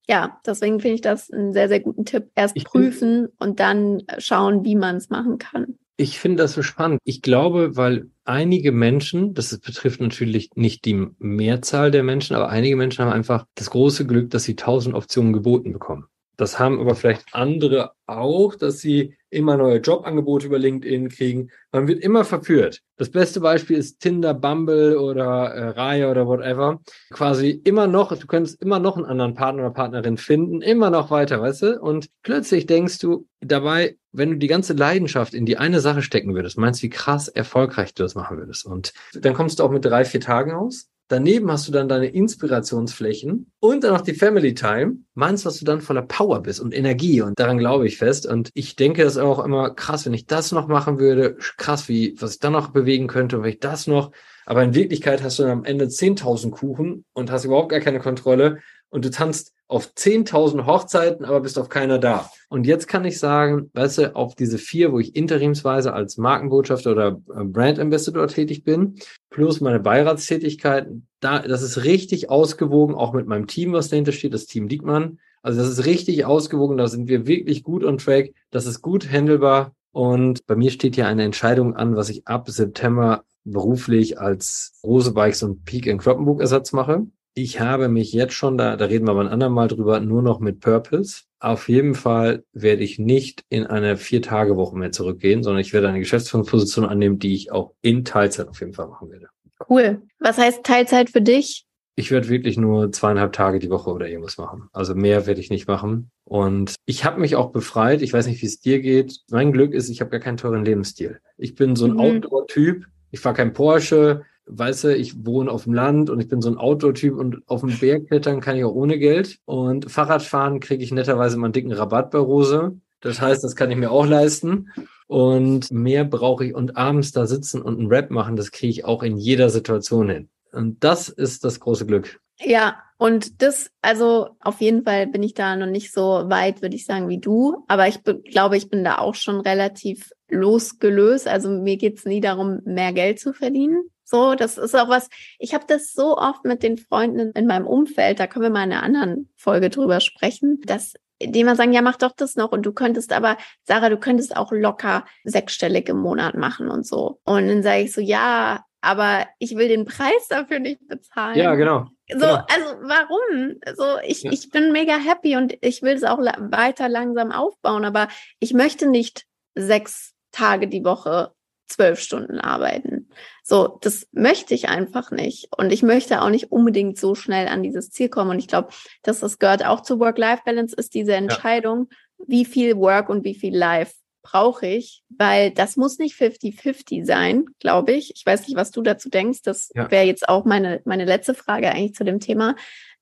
ja, deswegen finde ich das einen sehr, sehr guten Tipp. Erst ich prüfen und dann schauen, wie man es machen kann. Ich finde das so spannend. Ich glaube, weil einige Menschen, das betrifft natürlich nicht die Mehrzahl der Menschen, aber einige Menschen haben einfach das große Glück, dass sie tausend Optionen geboten bekommen. Das haben aber vielleicht andere auch, dass sie immer neue Jobangebote über LinkedIn kriegen. Man wird immer verführt. Das beste Beispiel ist Tinder, Bumble oder äh, Raya oder whatever. Quasi immer noch, du könntest immer noch einen anderen Partner oder Partnerin finden, immer noch weiter, weißt du? Und plötzlich denkst du dabei, wenn du die ganze Leidenschaft in die eine Sache stecken würdest, meinst du, wie krass erfolgreich du das machen würdest. Und dann kommst du auch mit drei, vier Tagen aus Daneben hast du dann deine Inspirationsflächen und dann noch die Family Time. Meinst, was du dann voller Power bist und Energie und daran glaube ich fest. Und ich denke, das ist auch immer krass, wenn ich das noch machen würde, krass, wie, was ich dann noch bewegen könnte und wenn ich das noch. Aber in Wirklichkeit hast du dann am Ende 10.000 Kuchen und hast überhaupt gar keine Kontrolle und du tanzt auf 10.000 Hochzeiten, aber bist auf keiner da. Und jetzt kann ich sagen, weißt du, auf diese vier, wo ich interimsweise als Markenbotschafter oder äh, Brand Ambassador tätig bin, plus meine Beiratstätigkeiten, da, das ist richtig ausgewogen, auch mit meinem Team, was dahinter steht, das Team Diekmann. Also das ist richtig ausgewogen, da sind wir wirklich gut on track, das ist gut handelbar. Und bei mir steht ja eine Entscheidung an, was ich ab September beruflich als Rose Bikes und Peak and Crop Ersatz mache. Ich habe mich jetzt schon, da, da reden wir aber ein andermal drüber, nur noch mit Purpose. Auf jeden Fall werde ich nicht in eine Vier-Tage-Woche mehr zurückgehen, sondern ich werde eine Geschäftsführungsposition annehmen, die ich auch in Teilzeit auf jeden Fall machen werde. Cool. Was heißt Teilzeit für dich? Ich werde wirklich nur zweieinhalb Tage die Woche oder irgendwas machen. Also mehr werde ich nicht machen. Und ich habe mich auch befreit. Ich weiß nicht, wie es dir geht. Mein Glück ist, ich habe gar keinen teuren Lebensstil. Ich bin so ein mhm. Outdoor-Typ. Ich fahre kein Porsche. Weißt du, ich wohne auf dem Land und ich bin so ein Outdoor-Typ und auf dem Berg klettern kann ich auch ohne Geld. Und Fahrradfahren kriege ich netterweise mal einen dicken Rabatt bei Rose. Das heißt, das kann ich mir auch leisten. Und mehr brauche ich und abends da sitzen und einen Rap machen, das kriege ich auch in jeder Situation hin. Und das ist das große Glück. Ja, und das, also auf jeden Fall bin ich da noch nicht so weit, würde ich sagen, wie du. Aber ich glaube, ich bin da auch schon relativ losgelöst. Also mir geht's nie darum, mehr Geld zu verdienen. So, das ist auch was, ich habe das so oft mit den Freunden in meinem Umfeld, da können wir mal in einer anderen Folge drüber sprechen, dass die immer sagen, ja, mach doch das noch und du könntest aber, Sarah, du könntest auch locker sechsstellig im Monat machen und so. Und dann sage ich so, ja, aber ich will den Preis dafür nicht bezahlen. Ja, genau. So, genau. also warum? So, ich, ja. ich bin mega happy und ich will es auch weiter langsam aufbauen, aber ich möchte nicht sechs Tage die Woche zwölf Stunden arbeiten. So, das möchte ich einfach nicht. Und ich möchte auch nicht unbedingt so schnell an dieses Ziel kommen. Und ich glaube, dass das gehört auch zu Work-Life-Balance, ist diese Entscheidung, ja. wie viel Work und wie viel Life brauche ich, weil das muss nicht 50-50 sein, glaube ich. Ich weiß nicht, was du dazu denkst. Das ja. wäre jetzt auch meine, meine letzte Frage eigentlich zu dem Thema.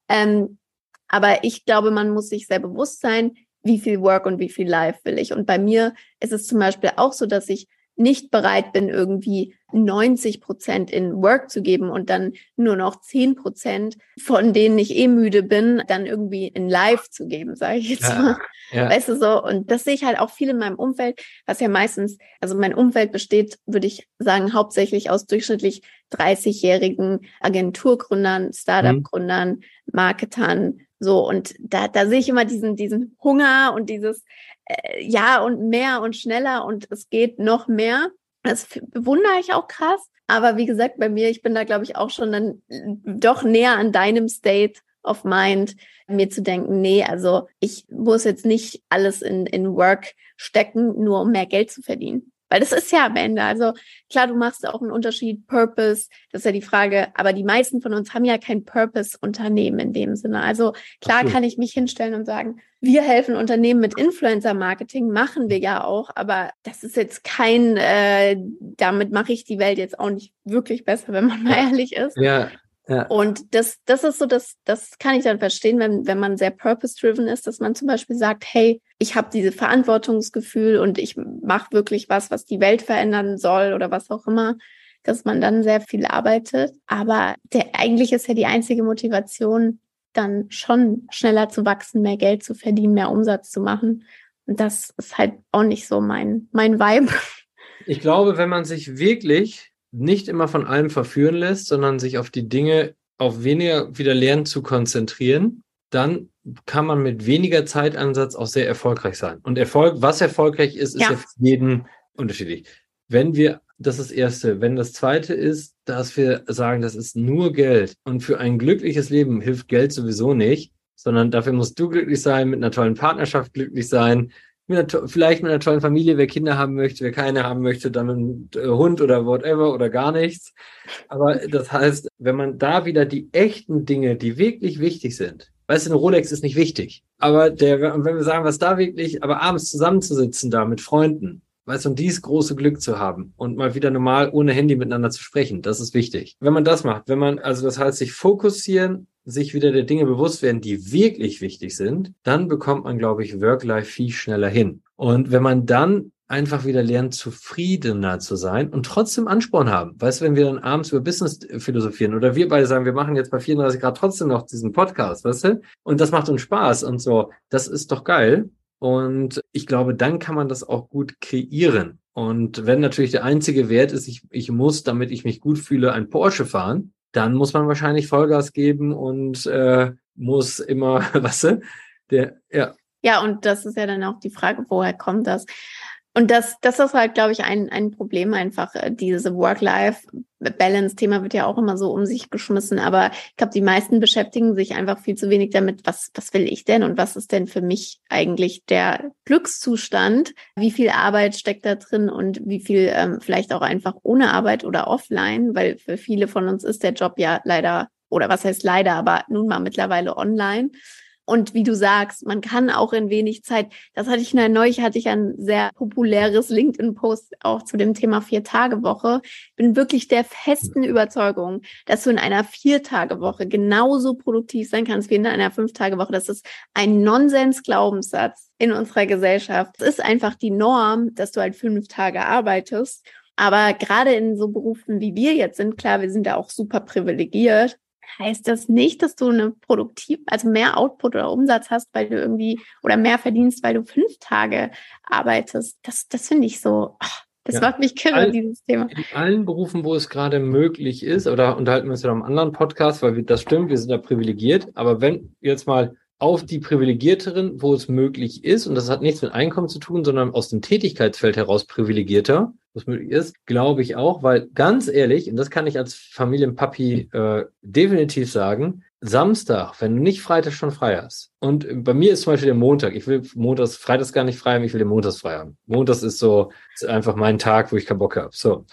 Ähm, aber ich glaube, man muss sich sehr bewusst sein, wie viel Work und wie viel Life will ich. Und bei mir ist es zum Beispiel auch so, dass ich nicht bereit bin, irgendwie 90 Prozent in Work zu geben und dann nur noch 10 Prozent, von denen ich eh müde bin, dann irgendwie in Live zu geben, sage ich jetzt ja, mal. Ja. Weißt du so? Und das sehe ich halt auch viel in meinem Umfeld, was ja meistens, also mein Umfeld besteht, würde ich sagen, hauptsächlich aus durchschnittlich 30-jährigen Agenturgründern, Startup-Gründern, mhm. Marketern, so, und da, da sehe ich immer diesen, diesen Hunger und dieses, äh, ja, und mehr und schneller und es geht noch mehr. Das bewundere ich auch krass. Aber wie gesagt, bei mir, ich bin da, glaube ich, auch schon dann doch näher an deinem State of Mind, mir zu denken, nee, also ich muss jetzt nicht alles in, in Work stecken, nur um mehr Geld zu verdienen. Weil das ist ja am Ende. Also klar, du machst auch einen Unterschied, Purpose, das ist ja die Frage, aber die meisten von uns haben ja kein Purpose-Unternehmen in dem Sinne. Also klar kann ich mich hinstellen und sagen, wir helfen Unternehmen mit Influencer-Marketing, machen wir ja auch, aber das ist jetzt kein, äh, damit mache ich die Welt jetzt auch nicht wirklich besser, wenn man mal ehrlich ist. Ja, ja. Und das, das ist so, das, das kann ich dann verstehen, wenn, wenn man sehr purpose-driven ist, dass man zum Beispiel sagt, hey, ich habe diese Verantwortungsgefühl und ich mache wirklich was, was die Welt verändern soll oder was auch immer, dass man dann sehr viel arbeitet. Aber der, eigentlich ist ja die einzige Motivation, dann schon schneller zu wachsen, mehr Geld zu verdienen, mehr Umsatz zu machen. Und das ist halt auch nicht so mein, mein Vibe. Ich glaube, wenn man sich wirklich nicht immer von allem verführen lässt, sondern sich auf die Dinge, auf weniger wieder lernen zu konzentrieren, dann kann man mit weniger Zeitansatz auch sehr erfolgreich sein. Und Erfolg, was erfolgreich ist, ist ja, ja für jeden unterschiedlich. Wenn wir, das ist das Erste. Wenn das Zweite ist, dass wir sagen, das ist nur Geld. Und für ein glückliches Leben hilft Geld sowieso nicht, sondern dafür musst du glücklich sein, mit einer tollen Partnerschaft glücklich sein, mit einer, vielleicht mit einer tollen Familie, wer Kinder haben möchte, wer keine haben möchte, dann ein äh, Hund oder whatever oder gar nichts. Aber das heißt, wenn man da wieder die echten Dinge, die wirklich wichtig sind, weißt du, eine Rolex ist nicht wichtig, aber der, wenn wir sagen, was da wirklich, aber abends zusammenzusitzen da mit Freunden, weißt du, und dies große Glück zu haben und mal wieder normal ohne Handy miteinander zu sprechen, das ist wichtig. Wenn man das macht, wenn man, also das heißt, sich fokussieren sich wieder der Dinge bewusst werden, die wirklich wichtig sind, dann bekommt man, glaube ich, Work-Life viel schneller hin. Und wenn man dann einfach wieder lernt, zufriedener zu sein und trotzdem Ansporn haben. Weißt du, wenn wir dann abends über Business philosophieren oder wir beide sagen, wir machen jetzt bei 34 Grad trotzdem noch diesen Podcast, weißt du? Und das macht uns Spaß und so. Das ist doch geil. Und ich glaube, dann kann man das auch gut kreieren. Und wenn natürlich der einzige Wert ist, ich, ich muss, damit ich mich gut fühle, ein Porsche fahren, dann muss man wahrscheinlich Vollgas geben und äh, muss immer, was, der, ja. Ja, und das ist ja dann auch die Frage, woher kommt das? Und das, das ist halt, glaube ich, ein, ein Problem einfach. äh, Diese Work-Life-Balance-Thema wird ja auch immer so um sich geschmissen. Aber ich glaube, die meisten beschäftigen sich einfach viel zu wenig damit, was, was will ich denn und was ist denn für mich eigentlich der Glückszustand? Wie viel Arbeit steckt da drin und wie viel ähm, vielleicht auch einfach ohne Arbeit oder offline? Weil für viele von uns ist der Job ja leider, oder was heißt leider, aber nun mal mittlerweile online. Und wie du sagst, man kann auch in wenig Zeit, das hatte ich neulich, hatte ich ein sehr populäres LinkedIn-Post auch zu dem Thema Vier-Tage-Woche. Bin wirklich der festen Überzeugung, dass du in einer Vier-Tage-Woche genauso produktiv sein kannst wie in einer Fünf-Tage-Woche. Das ist ein Nonsens-Glaubenssatz in unserer Gesellschaft. Es ist einfach die Norm, dass du halt fünf Tage arbeitest. Aber gerade in so Berufen wie wir jetzt sind, klar, wir sind da auch super privilegiert heißt das nicht, dass du eine produktiv, also mehr Output oder Umsatz hast, weil du irgendwie oder mehr verdienst, weil du fünf Tage arbeitest. Das, das finde ich so. Ach, das ja. macht mich kirre, All, dieses Thema. In allen Berufen, wo es gerade möglich ist, oder unterhalten wir uns ja noch im anderen Podcast, weil wir, das stimmt, wir sind da privilegiert. Aber wenn jetzt mal auf die Privilegierteren, wo es möglich ist, und das hat nichts mit Einkommen zu tun, sondern aus dem Tätigkeitsfeld heraus privilegierter, was möglich ist, glaube ich auch, weil ganz ehrlich, und das kann ich als Familienpapi äh, definitiv sagen, Samstag, wenn du nicht Freitag schon frei hast, und bei mir ist zum Beispiel der Montag, ich will Montags, Freitags gar nicht frei haben, ich will den Montags frei haben. Montags ist so, ist einfach mein Tag, wo ich keinen Bock habe. So.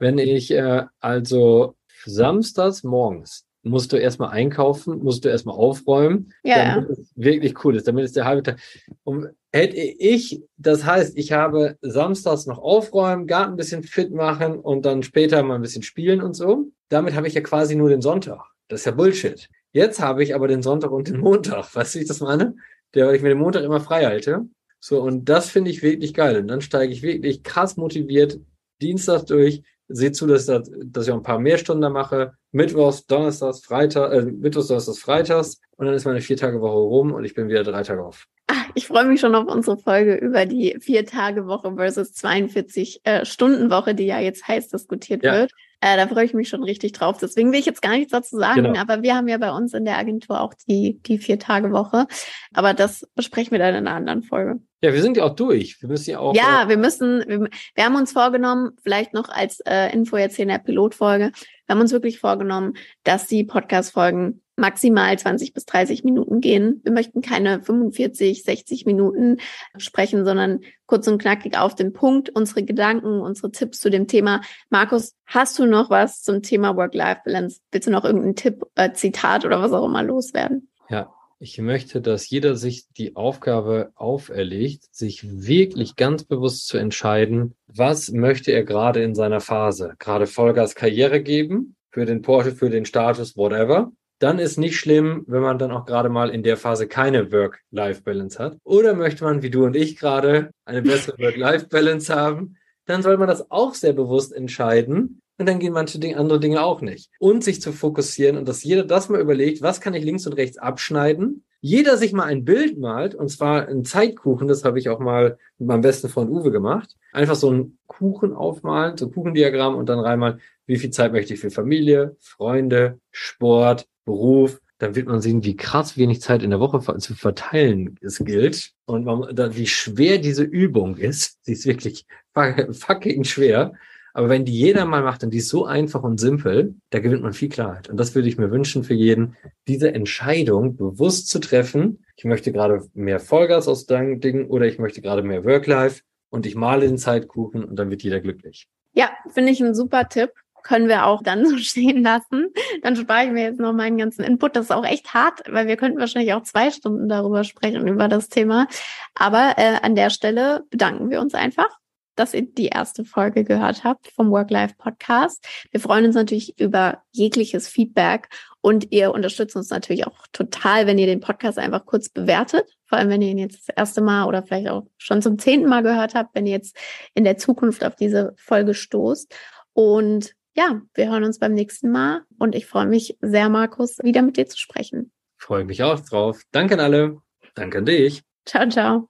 Wenn ich äh, also samstags morgens musst du erstmal einkaufen, musst du erstmal aufräumen, ja, damit es wirklich cool ist, damit es der halbe Tag. Und hätte ich, das heißt, ich habe samstags noch aufräumen, Garten ein bisschen fit machen und dann später mal ein bisschen spielen und so. Damit habe ich ja quasi nur den Sonntag. Das ist ja Bullshit. Jetzt habe ich aber den Sonntag und den Montag. Weißt du, wie ich das meine? Der, weil ich mir den Montag immer frei halte. So, und das finde ich wirklich geil. Und dann steige ich wirklich krass motiviert Dienstag durch, sehe zu, dass, dass ich auch ein paar mehr Stunden mache. Mittwochs, Donnerstags, Freitag, äh, Mittwochs, Donnerstags, Freitags. Und dann ist meine Vier-Tage-Woche rum und ich bin wieder drei Tage auf. Ach, ich freue mich schon auf unsere Folge über die Vier-Tage-Woche versus 42-Stunden-Woche, äh, die ja jetzt heiß diskutiert ja. wird. Äh, da freue ich mich schon richtig drauf. Deswegen will ich jetzt gar nichts dazu sagen, genau. aber wir haben ja bei uns in der Agentur auch die, die Vier-Tage-Woche. Aber das besprechen wir dann in einer anderen Folge. Ja, wir sind ja auch durch. Wir müssen ja auch. Ja, äh, wir müssen, wir, wir, haben uns vorgenommen, vielleicht noch als äh, Info jetzt hier in der Pilotfolge, wir haben uns wirklich vorgenommen, dass die Podcast-Folgen maximal 20 bis 30 Minuten gehen. Wir möchten keine 45, 60 Minuten sprechen, sondern kurz und knackig auf den Punkt, unsere Gedanken, unsere Tipps zu dem Thema. Markus, hast du noch was zum Thema Work-Life-Balance? Willst du noch irgendeinen Tipp, äh, Zitat oder was auch immer loswerden? Ja, ich möchte, dass jeder sich die Aufgabe auferlegt, sich wirklich ganz bewusst zu entscheiden, was möchte er gerade in seiner Phase? Gerade Vollgas Karriere geben für den Porsche, für den Status, whatever dann ist nicht schlimm, wenn man dann auch gerade mal in der Phase keine Work-Life-Balance hat. Oder möchte man, wie du und ich gerade, eine bessere Work-Life-Balance haben, dann soll man das auch sehr bewusst entscheiden. Und dann gehen manche Dinge, andere Dinge auch nicht. Und sich zu fokussieren und dass jeder das mal überlegt, was kann ich links und rechts abschneiden? Jeder sich mal ein Bild malt, und zwar ein Zeitkuchen, das habe ich auch mal mit meinem besten Freund Uwe gemacht. Einfach so einen Kuchen aufmalen, so ein Kuchendiagramm und dann reinmalen, wie viel Zeit möchte ich für Familie, Freunde, Sport, Beruf, dann wird man sehen, wie krass wenig Zeit in der Woche zu verteilen es gilt und wie schwer diese Übung ist. Sie ist wirklich fucking schwer. Aber wenn die jeder mal macht und die ist so einfach und simpel, da gewinnt man viel Klarheit. Und das würde ich mir wünschen für jeden, diese Entscheidung bewusst zu treffen. Ich möchte gerade mehr Vollgas aus deinem Ding oder ich möchte gerade mehr Work-Life und ich male den Zeitkuchen und dann wird jeder glücklich. Ja, finde ich ein super Tipp können wir auch dann so stehen lassen. Dann spare ich mir jetzt noch meinen ganzen Input. Das ist auch echt hart, weil wir könnten wahrscheinlich auch zwei Stunden darüber sprechen, über das Thema. Aber äh, an der Stelle bedanken wir uns einfach dass ihr die erste Folge gehört habt vom Work-Life-Podcast. Wir freuen uns natürlich über jegliches Feedback und ihr unterstützt uns natürlich auch total, wenn ihr den Podcast einfach kurz bewertet. Vor allem, wenn ihr ihn jetzt das erste Mal oder vielleicht auch schon zum zehnten Mal gehört habt, wenn ihr jetzt in der Zukunft auf diese Folge stoßt. Und ja, wir hören uns beim nächsten Mal und ich freue mich sehr, Markus, wieder mit dir zu sprechen. Freue mich auch drauf. Danke an alle. Danke an dich. Ciao, ciao.